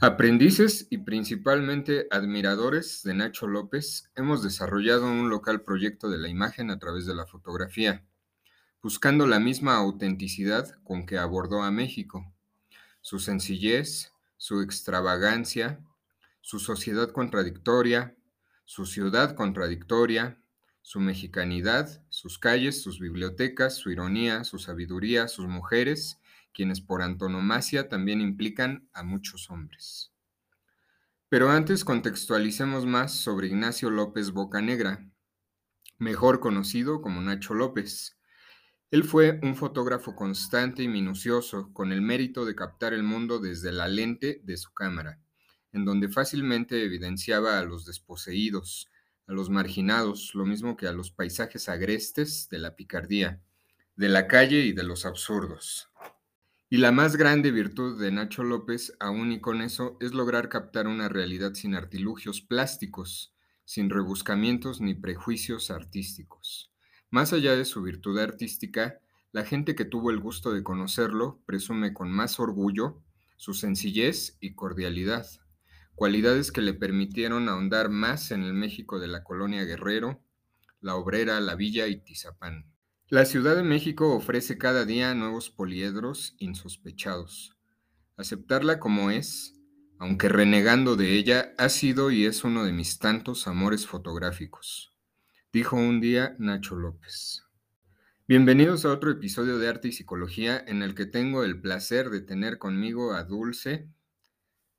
Aprendices y principalmente admiradores de Nacho López, hemos desarrollado un local proyecto de la imagen a través de la fotografía, buscando la misma autenticidad con que abordó a México, su sencillez, su extravagancia, su sociedad contradictoria, su ciudad contradictoria, su mexicanidad, sus calles, sus bibliotecas, su ironía, su sabiduría, sus mujeres quienes por antonomasia también implican a muchos hombres. Pero antes contextualicemos más sobre Ignacio López Bocanegra, mejor conocido como Nacho López. Él fue un fotógrafo constante y minucioso, con el mérito de captar el mundo desde la lente de su cámara, en donde fácilmente evidenciaba a los desposeídos, a los marginados, lo mismo que a los paisajes agrestes de la picardía, de la calle y de los absurdos. Y la más grande virtud de Nacho López, aún y con eso, es lograr captar una realidad sin artilugios plásticos, sin rebuscamientos ni prejuicios artísticos. Más allá de su virtud artística, la gente que tuvo el gusto de conocerlo presume con más orgullo su sencillez y cordialidad, cualidades que le permitieron ahondar más en el México de la colonia Guerrero, la Obrera, la Villa y Tizapán. La Ciudad de México ofrece cada día nuevos poliedros insospechados. Aceptarla como es, aunque renegando de ella, ha sido y es uno de mis tantos amores fotográficos, dijo un día Nacho López. Bienvenidos a otro episodio de Arte y Psicología en el que tengo el placer de tener conmigo a Dulce,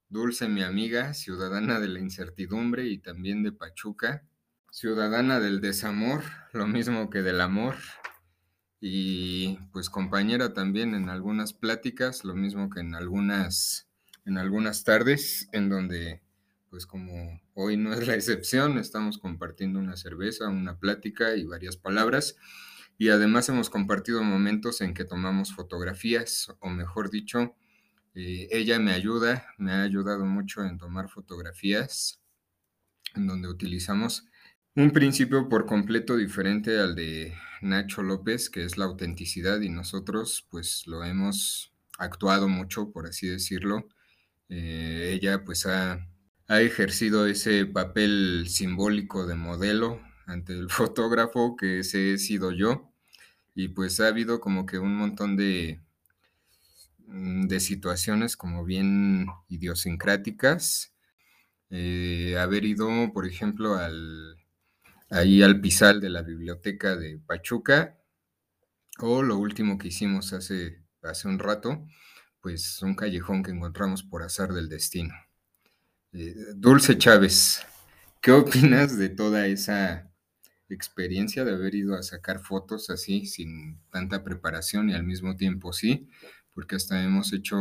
Dulce mi amiga, ciudadana de la incertidumbre y también de Pachuca, ciudadana del desamor, lo mismo que del amor, y pues compañera también en algunas pláticas, lo mismo que en algunas, en algunas tardes, en donde pues como hoy no es la excepción, estamos compartiendo una cerveza, una plática y varias palabras. Y además hemos compartido momentos en que tomamos fotografías, o mejor dicho, eh, ella me ayuda, me ha ayudado mucho en tomar fotografías, en donde utilizamos un principio por completo diferente al de Nacho López, que es la autenticidad, y nosotros pues lo hemos actuado mucho, por así decirlo. Eh, ella pues ha, ha ejercido ese papel simbólico de modelo ante el fotógrafo que ese he sido yo y pues ha habido como que un montón de, mm, de situaciones como bien idiosincráticas. Eh, haber ido, por ejemplo, al, ahí al pisal de la biblioteca de Pachuca, o lo último que hicimos hace, hace un rato, pues un callejón que encontramos por azar del destino. Eh, Dulce Chávez, ¿qué opinas de toda esa experiencia de haber ido a sacar fotos así, sin tanta preparación y al mismo tiempo sí? Porque hasta hemos hecho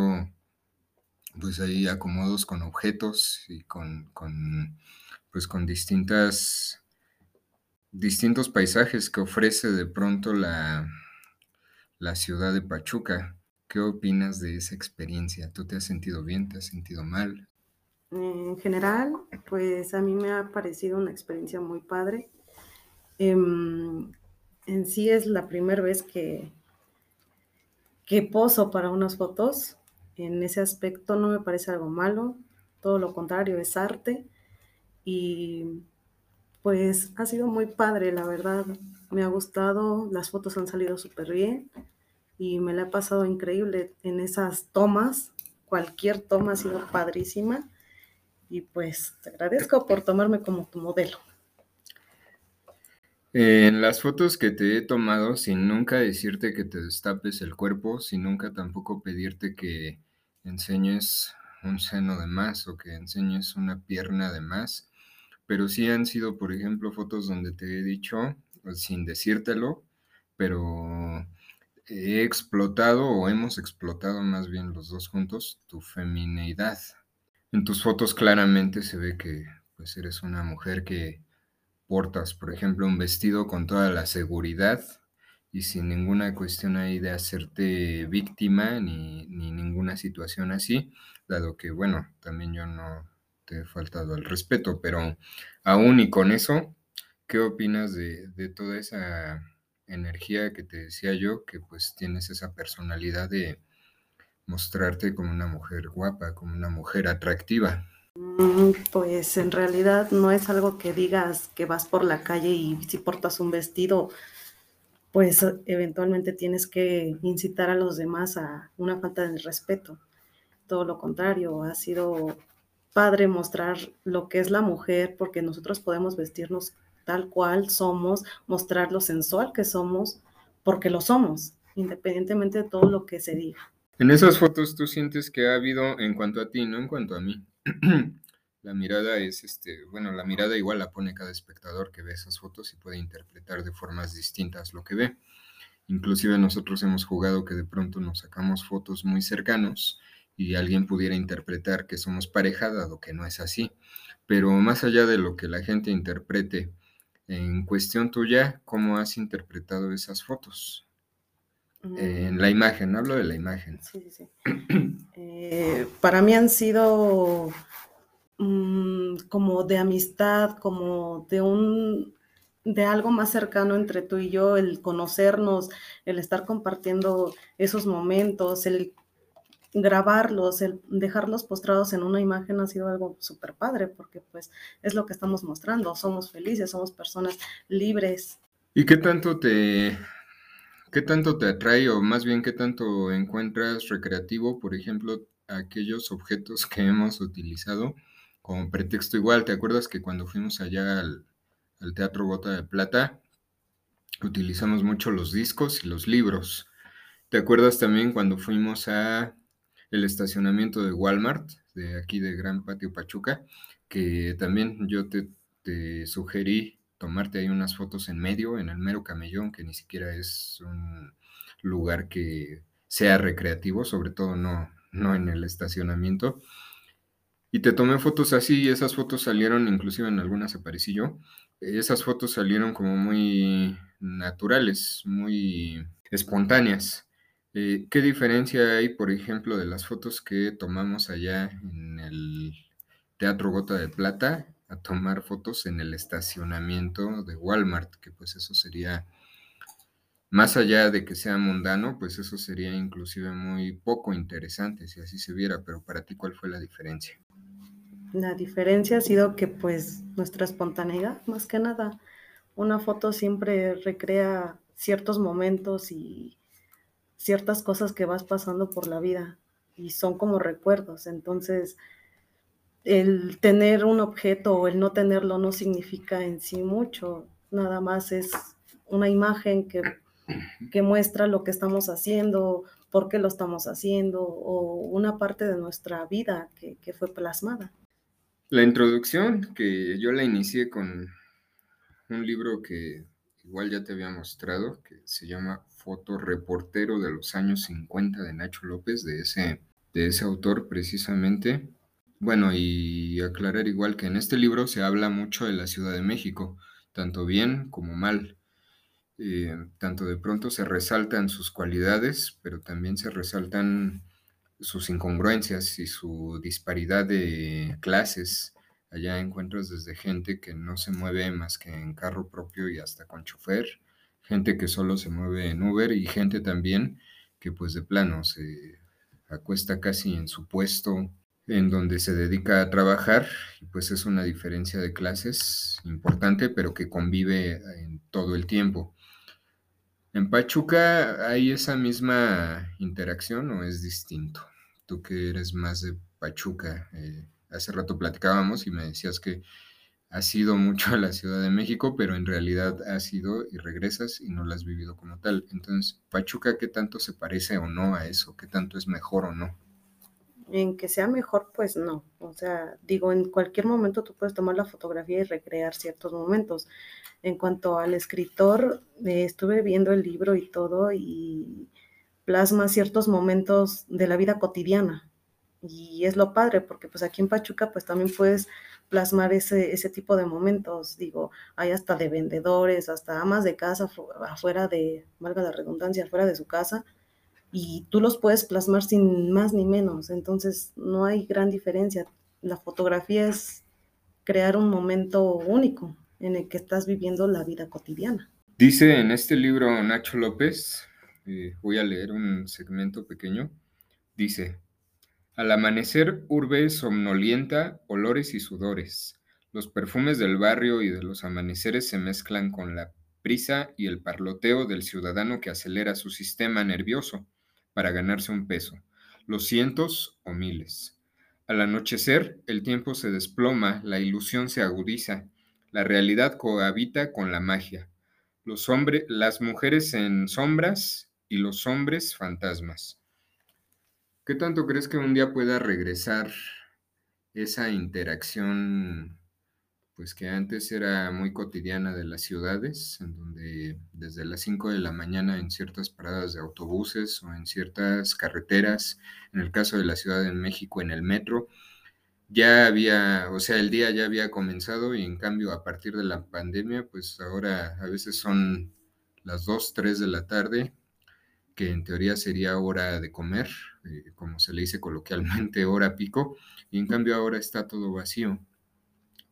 pues ahí acomodos con objetos y con, con pues con distintas distintos paisajes que ofrece de pronto la, la ciudad de Pachuca. ¿Qué opinas de esa experiencia? ¿Tú te has sentido bien? ¿Te has sentido mal? En general, pues a mí me ha parecido una experiencia muy padre. Em, en sí es la primera vez que, que poso para unas fotos. En ese aspecto no me parece algo malo, todo lo contrario, es arte. Y pues ha sido muy padre, la verdad. Me ha gustado, las fotos han salido súper bien y me la he pasado increíble en esas tomas. Cualquier toma ha sido padrísima y pues te agradezco por tomarme como tu modelo. En las fotos que te he tomado, sin nunca decirte que te destapes el cuerpo, sin nunca tampoco pedirte que enseñes un seno de más o que enseñes una pierna de más, pero sí han sido, por ejemplo, fotos donde te he dicho, pues, sin decírtelo, pero he explotado o hemos explotado más bien los dos juntos tu femineidad. En tus fotos claramente se ve que pues eres una mujer que portas, por ejemplo, un vestido con toda la seguridad y sin ninguna cuestión ahí de hacerte víctima ni, ni ninguna situación así, dado que, bueno, también yo no, te he faltado al respeto, pero aún y con eso, ¿qué opinas de, toda esa energía que te decía yo, que pues tienes esa personalidad de, mostrarte como una mujer guapa, como una mujer atractiva. Mm, pues en realidad no es algo que digas que vas por la calle y si portas un vestido, pues eventualmente tienes que incitar a los demás a una falta de respeto. Todo lo contrario, ha sido padre mostrar lo que es la mujer porque nosotros podemos vestirnos tal cual somos, mostrar lo sensual que somos, porque lo somos, independientemente de todo lo que se diga. En esas fotos tú sientes que ha habido, en cuanto a ti, no en cuanto a mí, la mirada es, este, bueno, la mirada igual la pone cada espectador que ve esas fotos y puede interpretar de formas distintas lo que ve. Inclusive nosotros hemos jugado que de pronto nos sacamos fotos muy cercanos y alguien pudiera interpretar que somos pareja, dado que no es así. Pero más allá de lo que la gente interprete, en cuestión tuya, ¿cómo has interpretado esas fotos? En la imagen, hablo de la imagen. Sí, sí, sí. Eh, para mí han sido mm, como de amistad, como de un de algo más cercano entre tú y yo, el conocernos, el estar compartiendo esos momentos, el grabarlos, el dejarlos postrados en una imagen ha sido algo súper padre, porque pues es lo que estamos mostrando, somos felices, somos personas libres. ¿Y qué tanto te, ¿Qué tanto te atrae o más bien qué tanto encuentras recreativo, por ejemplo, aquellos objetos que hemos utilizado como pretexto igual? ¿Te acuerdas que cuando fuimos allá al, Teatro Bota de Plata, utilizamos mucho los discos y los libros? ¿Te acuerdas también cuando fuimos a el estacionamiento de Walmart, de aquí de Gran Patio Pachuca, que también yo te, te sugerí tomarte ahí unas fotos en medio, en el mero camellón, que ni siquiera es un lugar que sea recreativo, sobre todo no, no en el estacionamiento. Y te tomé fotos así y esas fotos salieron, inclusive en algunas aparecí yo, esas fotos salieron como muy naturales, muy espontáneas. Eh, ¿Qué diferencia hay, por ejemplo, de las fotos que tomamos allá en el Teatro Gota de Plata a tomar fotos en el estacionamiento de Walmart, que pues eso sería, más allá de que sea mundano, pues eso sería inclusive muy poco interesante si así se viera, pero para ti, ¿cuál fue la diferencia? La diferencia ha sido que pues nuestra espontaneidad, más que nada, una foto siempre recrea ciertos momentos y ciertas cosas que vas pasando por la vida y son como recuerdos, entonces el tener un objeto o el no tenerlo no significa en sí mucho, nada más es una imagen que, que, muestra lo que estamos haciendo, por qué lo estamos haciendo o una parte de nuestra vida que, que fue plasmada. La introducción que yo la inicié con un libro que igual ya te había mostrado, que se llama Fotoreportero de los años 50 de Nacho López, de ese, de ese autor precisamente. Bueno, y aclarar igual que en este libro se habla mucho de la Ciudad de México, tanto bien como mal. Eh, tanto de pronto se resaltan sus cualidades, pero también se resaltan sus incongruencias y su disparidad de clases. Allá encuentras desde gente que no se mueve más que en carro propio y hasta con chofer, gente que solo se mueve en Uber y gente también que pues de plano se acuesta casi en su puesto en donde se dedica a trabajar, y pues es una diferencia de clases importante, pero que convive en todo el tiempo. ¿En Pachuca hay esa misma interacción o es distinto? Tú que eres más de Pachuca, eh, hace rato platicábamos y me decías que has ido mucho a la Ciudad de México, pero en realidad has ido y regresas y no la has vivido como tal. Entonces, Pachuca, ¿qué tanto se parece o no a eso? ¿Qué tanto es mejor o no? en que sea mejor, pues no. O sea, digo, en cualquier momento tú puedes tomar la fotografía y recrear ciertos momentos. En cuanto al escritor, eh, estuve viendo el libro y todo y plasma ciertos momentos de la vida cotidiana. Y es lo padre, porque pues aquí en Pachuca pues también puedes plasmar ese, ese tipo de momentos. Digo, hay hasta de vendedores, hasta amas de casa afuera de, valga la redundancia, afuera de su casa, y tú los puedes plasmar sin más ni menos. Entonces, no hay gran diferencia. La fotografía es crear un momento único en el que estás viviendo la vida cotidiana. Dice en este libro Nacho López, eh, voy a leer un segmento pequeño, Dice, al amanecer urbe somnolienta, olores y sudores. Los perfumes del barrio y de los amaneceres se mezclan con la prisa y el parloteo del ciudadano que acelera su sistema nervioso para ganarse un peso, los cientos o miles. Al anochecer, el tiempo se desploma, la ilusión se agudiza, la realidad cohabita con la magia. Los hombres, las mujeres en sombras y los hombres fantasmas. ¿Qué tanto crees que un día pueda regresar esa interacción, pues que antes era muy cotidiana de las ciudades, en donde desde las 5 de la mañana en ciertas paradas de autobuses o en ciertas carreteras, en el caso de la Ciudad de México en el metro, ya había, o sea, el día ya había comenzado y en cambio a partir de la pandemia, pues ahora a veces son las 2, 3 de la tarde que en teoría sería hora de comer, eh, como se le dice coloquialmente, hora pico, y en cambio ahora está todo vacío.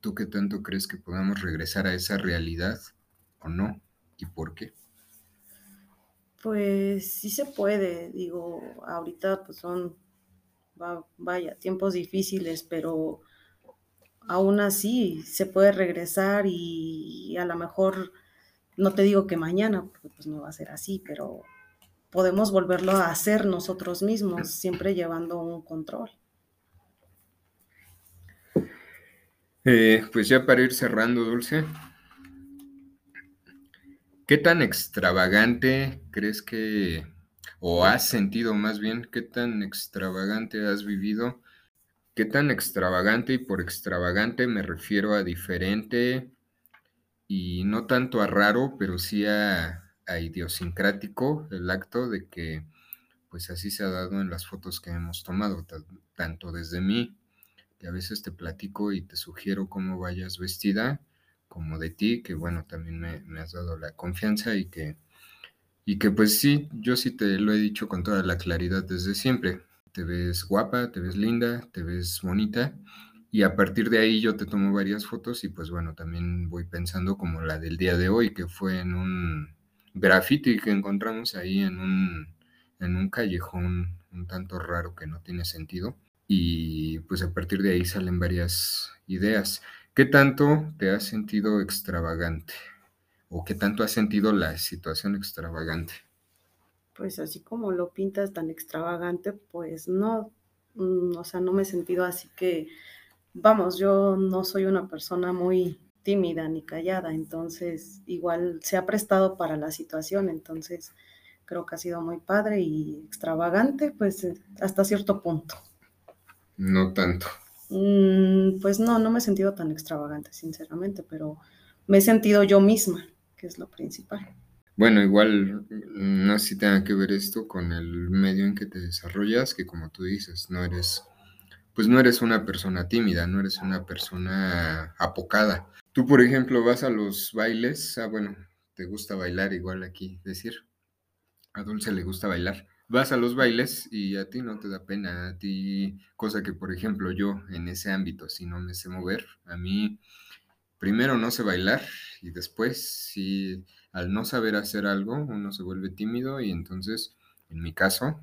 ¿Tú qué tanto crees que podamos regresar a esa realidad o no? ¿Y por qué? Pues sí se puede, digo, ahorita pues son, vaya, tiempos difíciles, pero aún así se puede regresar y a lo mejor, no te digo que mañana, porque pues no va a ser así, pero podemos volverlo a hacer nosotros mismos, siempre llevando un control. Eh, pues ya para ir cerrando, Dulce, ¿qué tan extravagante crees que, o has sentido más bien, qué tan extravagante has vivido? ¿Qué tan extravagante? Y por extravagante me refiero a diferente y no tanto a raro, pero sí a a idiosincrático el acto de que pues así se ha dado en las fotos que hemos tomado, tanto desde mí, que a veces te platico y te sugiero cómo vayas vestida, como de ti, que bueno, también me, has dado la confianza y que, y que pues sí, yo sí te lo he dicho con toda la claridad desde siempre. Te ves guapa, te ves linda, te ves bonita y a partir de ahí yo te tomo varias fotos y pues bueno, también voy pensando como la del día de hoy, que fue en un graffiti que encontramos ahí en un, en un callejón un tanto raro que no tiene sentido. Y pues a partir de ahí salen varias ideas. ¿Qué tanto te has sentido extravagante? ¿O qué tanto has sentido la situación extravagante? Pues así como lo pintas tan extravagante, pues no, mm, o sea, no me he sentido así que, vamos, yo no soy una persona muy tímida ni callada, entonces igual se ha prestado para la situación, entonces creo que ha sido muy padre y extravagante, pues eh, hasta cierto punto. No tanto. Mm, pues no, no me he sentido tan extravagante, sinceramente, pero me he sentido yo misma, que es lo principal. Bueno, igual no sé si tenga que ver esto con el medio en que te desarrollas, que como tú dices, no eres, pues no eres una persona tímida, no eres una persona apocada. Tú, por ejemplo, vas a los bailes, ah, bueno, te gusta bailar igual aquí, decir, a Dulce le gusta bailar. Vas a los bailes y a ti no te da pena, a ti, cosa que, por ejemplo, yo en ese ámbito, si no me sé mover, a mí primero no sé bailar y después, si al no saber hacer algo, uno se vuelve tímido y entonces, en mi caso,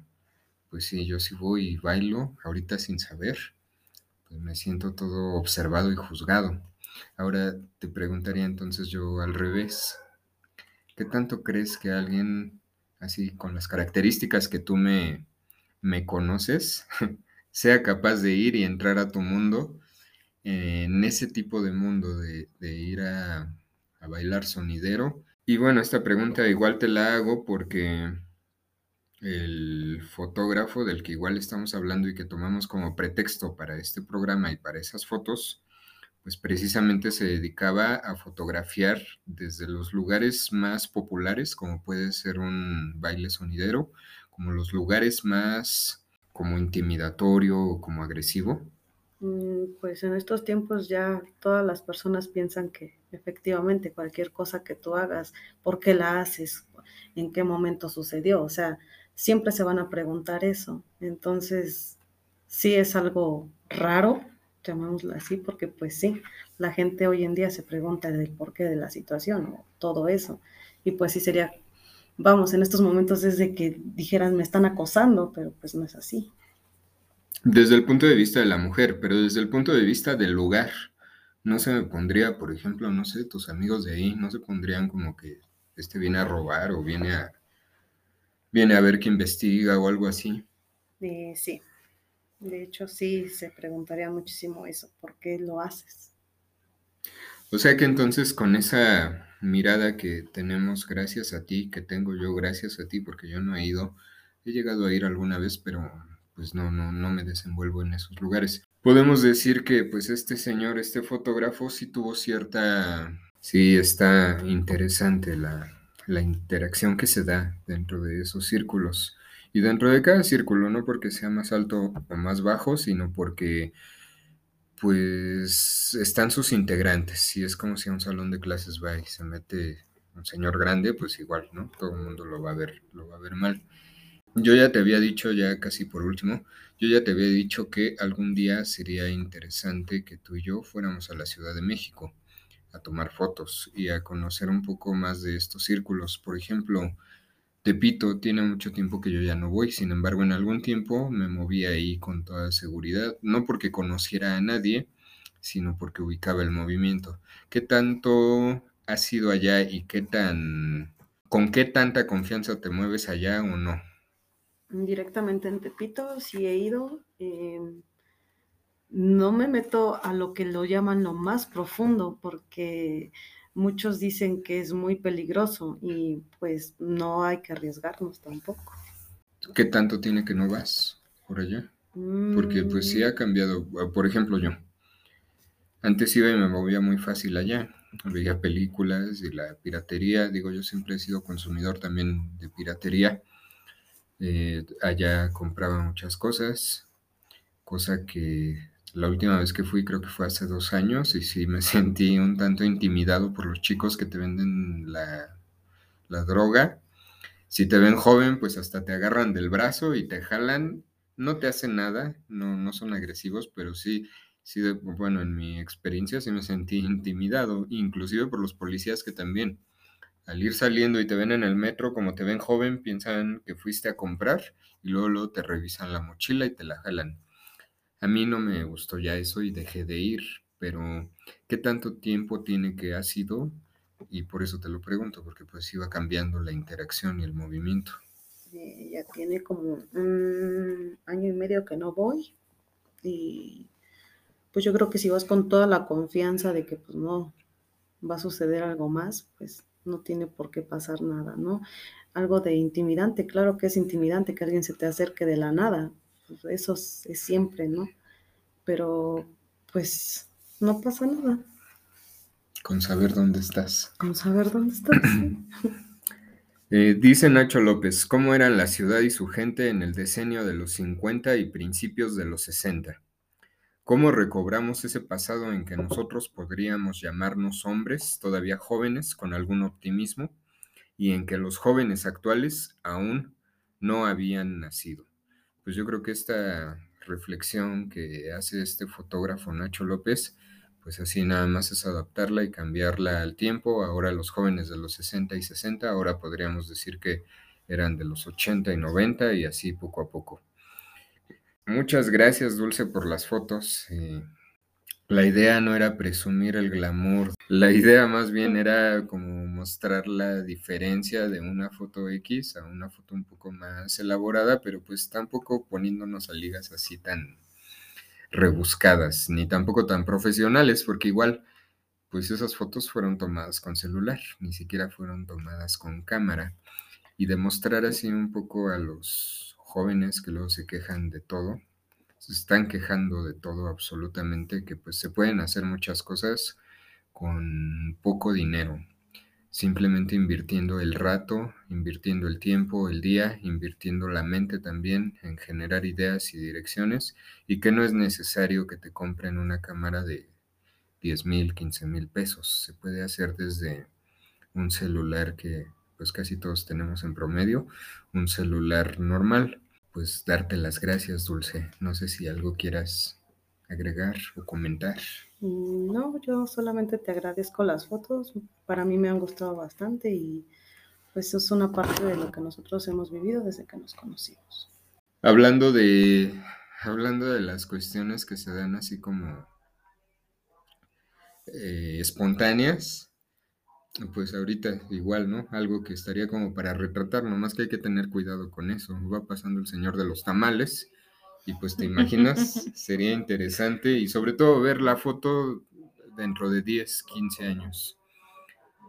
pues sí, yo sí voy y bailo, ahorita sin saber, pues me siento todo observado y juzgado. Ahora te preguntaría entonces yo al revés, ¿qué tanto crees que alguien así con las características que tú me, me conoces sea capaz de ir y entrar a tu mundo en ese tipo de mundo de, ir a, a bailar sonidero? Y bueno, esta pregunta igual te la hago porque el fotógrafo del que igual estamos hablando y que tomamos como pretexto para este programa y para esas fotos, pues precisamente se dedicaba a fotografiar desde los lugares más populares, como puede ser un baile sonidero, como los lugares más como intimidatorio o como agresivo. Mm, pues en estos tiempos ya todas las personas piensan que efectivamente cualquier cosa que tú hagas, ¿por qué la haces? ¿En qué momento sucedió? O sea, siempre se van a preguntar eso. Entonces, sí es algo raro, llamémoslo así, porque pues sí, la gente hoy en día se pregunta del porqué de la situación o todo eso. Y pues sí sería, vamos, en estos momentos es de que dijeran me están acosando, pero pues no es así. Desde el punto de vista de la mujer, pero desde el punto de vista del lugar, no se me pondría, por ejemplo, no sé, tus amigos de ahí, no se pondrían como que este viene a robar o viene a viene a ver que investiga o algo así. Eh, sí, de hecho sí se preguntaría muchísimo eso, ¿por qué lo haces? O sea que entonces con esa mirada que tenemos gracias a ti, que tengo yo gracias a ti, porque yo no he ido, he llegado a ir alguna vez, pero pues no, no, no me desenvuelvo en esos lugares. Podemos decir que pues este señor, este fotógrafo, sí tuvo cierta, sí está interesante la, la interacción que se da dentro de esos círculos. Y dentro de cada círculo, no porque sea más alto o más bajo, sino porque pues están sus integrantes. Y es como si a un salón de clases va y se mete un señor grande, pues igual, ¿no? Todo el mundo lo va a ver, lo va a ver mal. Yo ya te había dicho, ya casi por último, yo ya te había dicho que algún día sería interesante que tú y yo fuéramos a la Ciudad de México a tomar fotos y a conocer un poco más de estos círculos. Por ejemplo, Tepito tiene mucho tiempo que yo ya no voy, sin embargo en algún tiempo me moví ahí con toda seguridad, no porque conociera a nadie, sino porque ubicaba el movimiento. ¿Qué tanto has sido allá y qué tan, con qué tanta confianza te mueves allá o no? Directamente en Tepito sí he ido. Eh, no me meto a lo que lo llaman lo más profundo porque muchos dicen que es muy peligroso y pues no hay que arriesgarnos tampoco. ¿Qué tanto tiene que no vas por allá? Porque pues sí mm. ha cambiado. Por ejemplo, yo. Antes iba y me movía muy fácil allá. Veía películas y la piratería. Digo, yo siempre he sido consumidor también de piratería. Eh, allá compraba muchas cosas, cosa que la última vez que fui creo que fue hace dos años y sí me sentí un tanto intimidado por los chicos que te venden la, droga. Si te ven joven, pues hasta te agarran del brazo y te jalan. No te hacen nada, no, no son agresivos, pero sí, sí, bueno, en mi experiencia sí me sentí intimidado, inclusive por los policías que también, al ir saliendo y te ven en el metro, como te ven joven, piensan que fuiste a comprar y luego, luego te revisan la mochila y te la jalan. A mí no me gustó ya eso y dejé de ir, pero ¿qué tanto tiempo tiene que ha sido? Y por eso te lo pregunto, porque pues iba cambiando la interacción y el movimiento. Ya tiene como un año y medio que no voy y pues yo creo que si vas con toda la confianza de que pues no va a suceder algo más, pues no tiene por qué pasar nada, ¿no? Algo de intimidante, claro que es intimidante que alguien se te acerque de la nada, eso es, siempre, ¿no? Pero pues no pasa nada. Con saber dónde estás. Con saber dónde estás. Eh, dice Nacho López, ¿cómo eran la ciudad y su gente en el decenio de los 50 y principios de los 60? ¿Cómo recobramos ese pasado en que nosotros podríamos llamarnos hombres todavía jóvenes con algún optimismo y en que los jóvenes actuales aún no habían nacido? Pues yo creo que esta reflexión que hace este fotógrafo Nacho López, pues así nada más es adaptarla y cambiarla al tiempo. Ahora los jóvenes de los 60 y 60, ahora podríamos decir que eran de los 80 y 90 y así poco a poco. Muchas gracias Dulce por las fotos. Eh, la idea no era presumir el glamour, la idea más bien era como mostrar la diferencia de una foto X a una foto un poco más elaborada, pero pues tampoco poniéndonos a ligas así tan rebuscadas, ni tampoco tan profesionales, porque igual pues esas fotos fueron tomadas con celular, ni siquiera fueron tomadas con cámara, y demostrar así un poco a los jóvenes que luego se quejan de todo, se están quejando de todo absolutamente, que pues se pueden hacer muchas cosas con poco dinero, simplemente invirtiendo el rato, invirtiendo el tiempo, el día, invirtiendo la mente también en generar ideas y direcciones y que no es necesario que te compren una cámara de 10 mil, 15 mil pesos. Se puede hacer desde un celular que pues casi todos tenemos en promedio, un celular normal pues darte las gracias, Dulce. No sé si algo quieras agregar o comentar. Mm, no, yo solamente te agradezco las fotos. Para mí me han gustado bastante y pues es una parte de lo que nosotros hemos vivido desde que nos conocimos. Hablando de hablando de las cuestiones que se dan así como eh, espontáneas, pues ahorita igual, ¿no? Algo que estaría como para retratar, nomás que hay que tener cuidado con eso. Va pasando el señor de los tamales y pues te imaginas, sería interesante y sobre todo ver la foto dentro de 10, 15 años.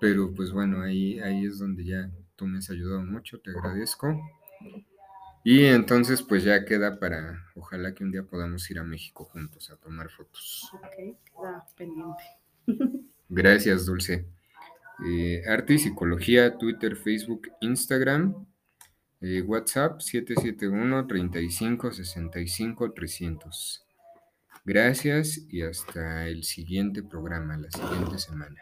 Pero pues bueno, ahí, ahí es donde ya tú me has ayudado mucho, te agradezco. Y entonces pues ya queda para, ojalá que un día podamos ir a México juntos a tomar fotos. Ok, queda pendiente. Gracias, Dulce. Eh, arte y psicología, Twitter, Facebook, Instagram, eh, WhatsApp 771 35 65 300. Gracias y hasta el siguiente programa, la siguiente semana.